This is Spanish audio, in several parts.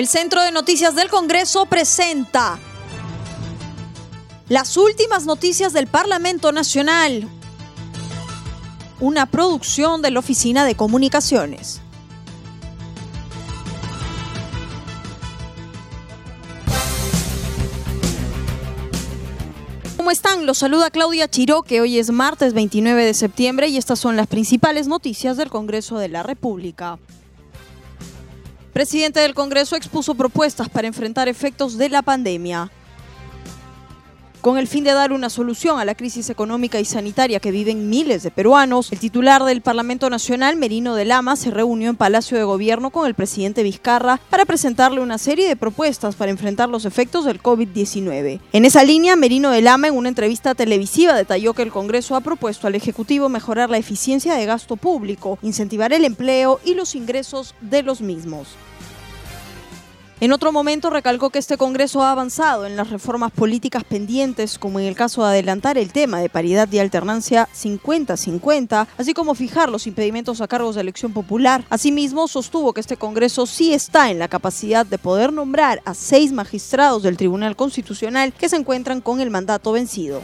El Centro de Noticias del Congreso presenta las últimas noticias del Parlamento Nacional, una producción de la Oficina de Comunicaciones. ¿Cómo están? Los saluda Claudia Chiroque. Hoy es martes 29 de septiembre y estas son las principales noticias del Congreso de la República. Presidente del Congreso expuso propuestas para enfrentar efectos de la pandemia. Con el fin de dar una solución a la crisis económica y sanitaria que viven miles de peruanos, el titular del Parlamento Nacional, Merino de Lama, se reunió en Palacio de Gobierno con el presidente Vizcarra para presentarle una serie de propuestas para enfrentar los efectos del COVID-19. En esa línea, Merino de Lama, en una entrevista televisiva, detalló que el Congreso ha propuesto al Ejecutivo mejorar la eficiencia de gasto público, incentivar el empleo y los ingresos de los mismos. En otro momento recalcó que este Congreso ha avanzado en las reformas políticas pendientes, como en el caso de adelantar el tema de paridad y alternancia 50-50, así como fijar los impedimentos a cargos de elección popular. Asimismo, sostuvo que este Congreso sí está en la capacidad de poder nombrar a seis magistrados del Tribunal Constitucional que se encuentran con el mandato vencido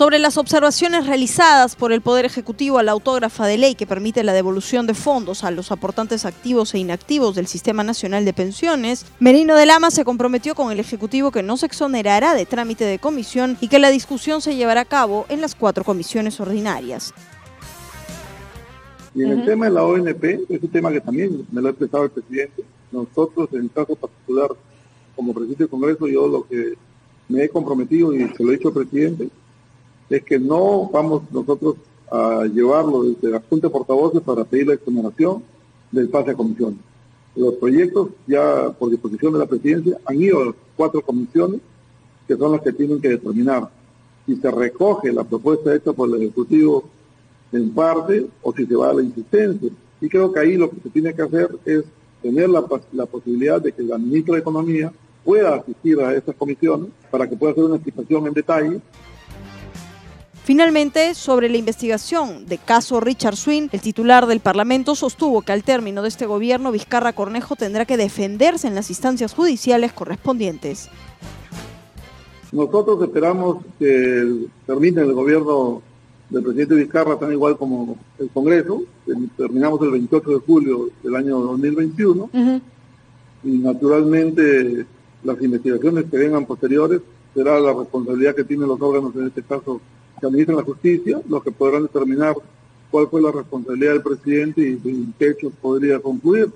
sobre las observaciones realizadas por el Poder Ejecutivo a la autógrafa de ley que permite la devolución de fondos a los aportantes activos e inactivos del Sistema Nacional de Pensiones, Merino de Lama se comprometió con el Ejecutivo que no se exonerará de trámite de comisión y que la discusión se llevará a cabo en las cuatro comisiones ordinarias. Y en el tema de la ONP, es un tema que también me lo ha expresado el presidente. Nosotros, en el caso particular, como presidente del Congreso, yo lo que me he comprometido y se lo he dicho al presidente, es que no vamos nosotros a llevarlo desde la Junta de Portavoces para pedir la exoneración del pase a comisión. Los proyectos ya por disposición de la presidencia han ido a las cuatro comisiones que son las que tienen que determinar si se recoge la propuesta hecha por el Ejecutivo en parte o si se va a la insistencia. Y creo que ahí lo que se tiene que hacer es tener la, posibilidad de que la ministra de Economía pueda asistir a estas comisiones para que pueda hacer una explicación en detalle Finalmente, sobre la investigación de caso Richard Swin, el titular del Parlamento sostuvo que al término de este gobierno, Vizcarra Cornejo tendrá que defenderse en las instancias judiciales correspondientes. Nosotros esperamos que termine el gobierno del presidente Vizcarra tan igual como el Congreso. Terminamos el 28 de julio del año 2021 y naturalmente las investigaciones que vengan posteriores será la responsabilidad que tienen los órganos, en este caso que administran la justicia, los que podrán determinar cuál fue la responsabilidad del presidente y en qué hecho podría concluir.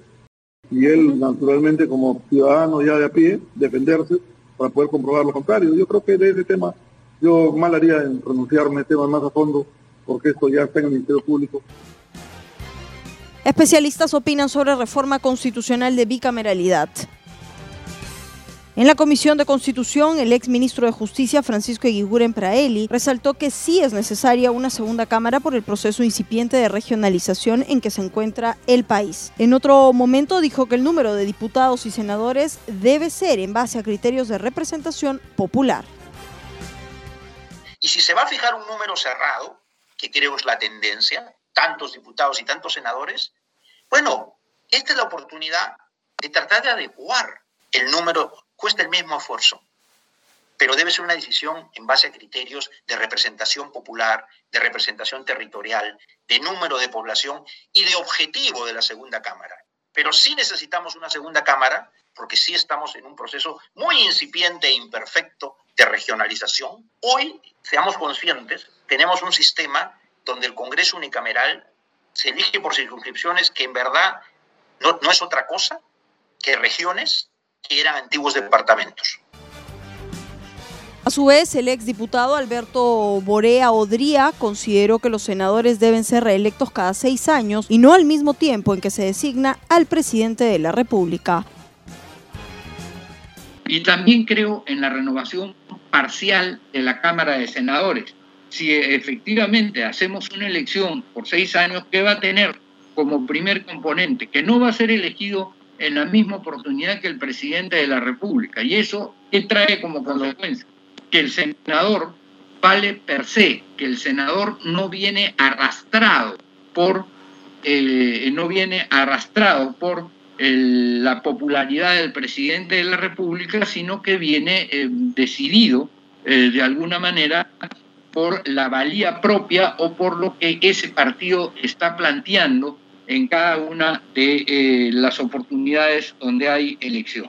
Y él, naturalmente, como ciudadano ya de a pie, defenderse para poder comprobar lo contrario. Yo creo que de ese tema, yo mal haría en pronunciarme este tema más a fondo, porque esto ya está en el Ministerio Público. Especialistas opinan sobre reforma constitucional de bicameralidad. En la Comisión de Constitución, el ex ministro de Justicia, Francisco Eguiguren Praeli, resaltó que sí es necesaria una segunda Cámara por el proceso incipiente de regionalización en que se encuentra el país. En otro momento dijo que el número de diputados y senadores debe ser en base a criterios de representación popular. Y si se va a fijar un número cerrado, que creo es la tendencia, tantos diputados y tantos senadores, bueno, esta es la oportunidad de tratar de adecuar el número cuesta el mismo esfuerzo, pero debe ser una decisión en base a criterios de representación popular, de representación territorial, de número de población y de objetivo de la segunda Cámara. Pero sí necesitamos una segunda Cámara porque sí estamos en un proceso muy incipiente e imperfecto de regionalización. Hoy, seamos conscientes, tenemos un sistema donde el Congreso unicameral se elige por circunscripciones que en verdad no, no es otra cosa que regiones que eran antiguos departamentos. A su vez, el exdiputado Alberto Borea Odría consideró que los senadores deben ser reelectos cada seis años y no al mismo tiempo en que se designa al presidente de la República. Y también creo en la renovación parcial de la Cámara de Senadores. Si efectivamente hacemos una elección por seis años, ¿qué va a tener como primer componente? Que no va a ser elegido en la misma oportunidad que el presidente de la República. ¿Y eso qué trae como consecuencia? Que el senador vale per se, que el senador no viene arrastrado por, eh, no viene arrastrado por la popularidad del presidente de la República, sino que viene eh, decidido eh, de alguna manera por la valía propia o por lo que ese partido está planteando en cada una de eh, las oportunidades donde hay elección.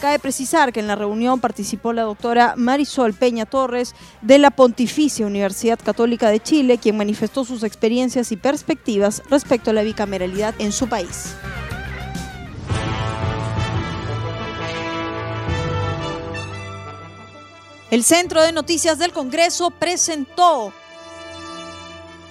Cabe precisar que en la reunión participó la doctora Marisol Peña Torres de la Pontificia Universidad Católica de Chile, quien manifestó sus experiencias y perspectivas respecto a la bicameralidad en su país. El Centro de Noticias del Congreso presentó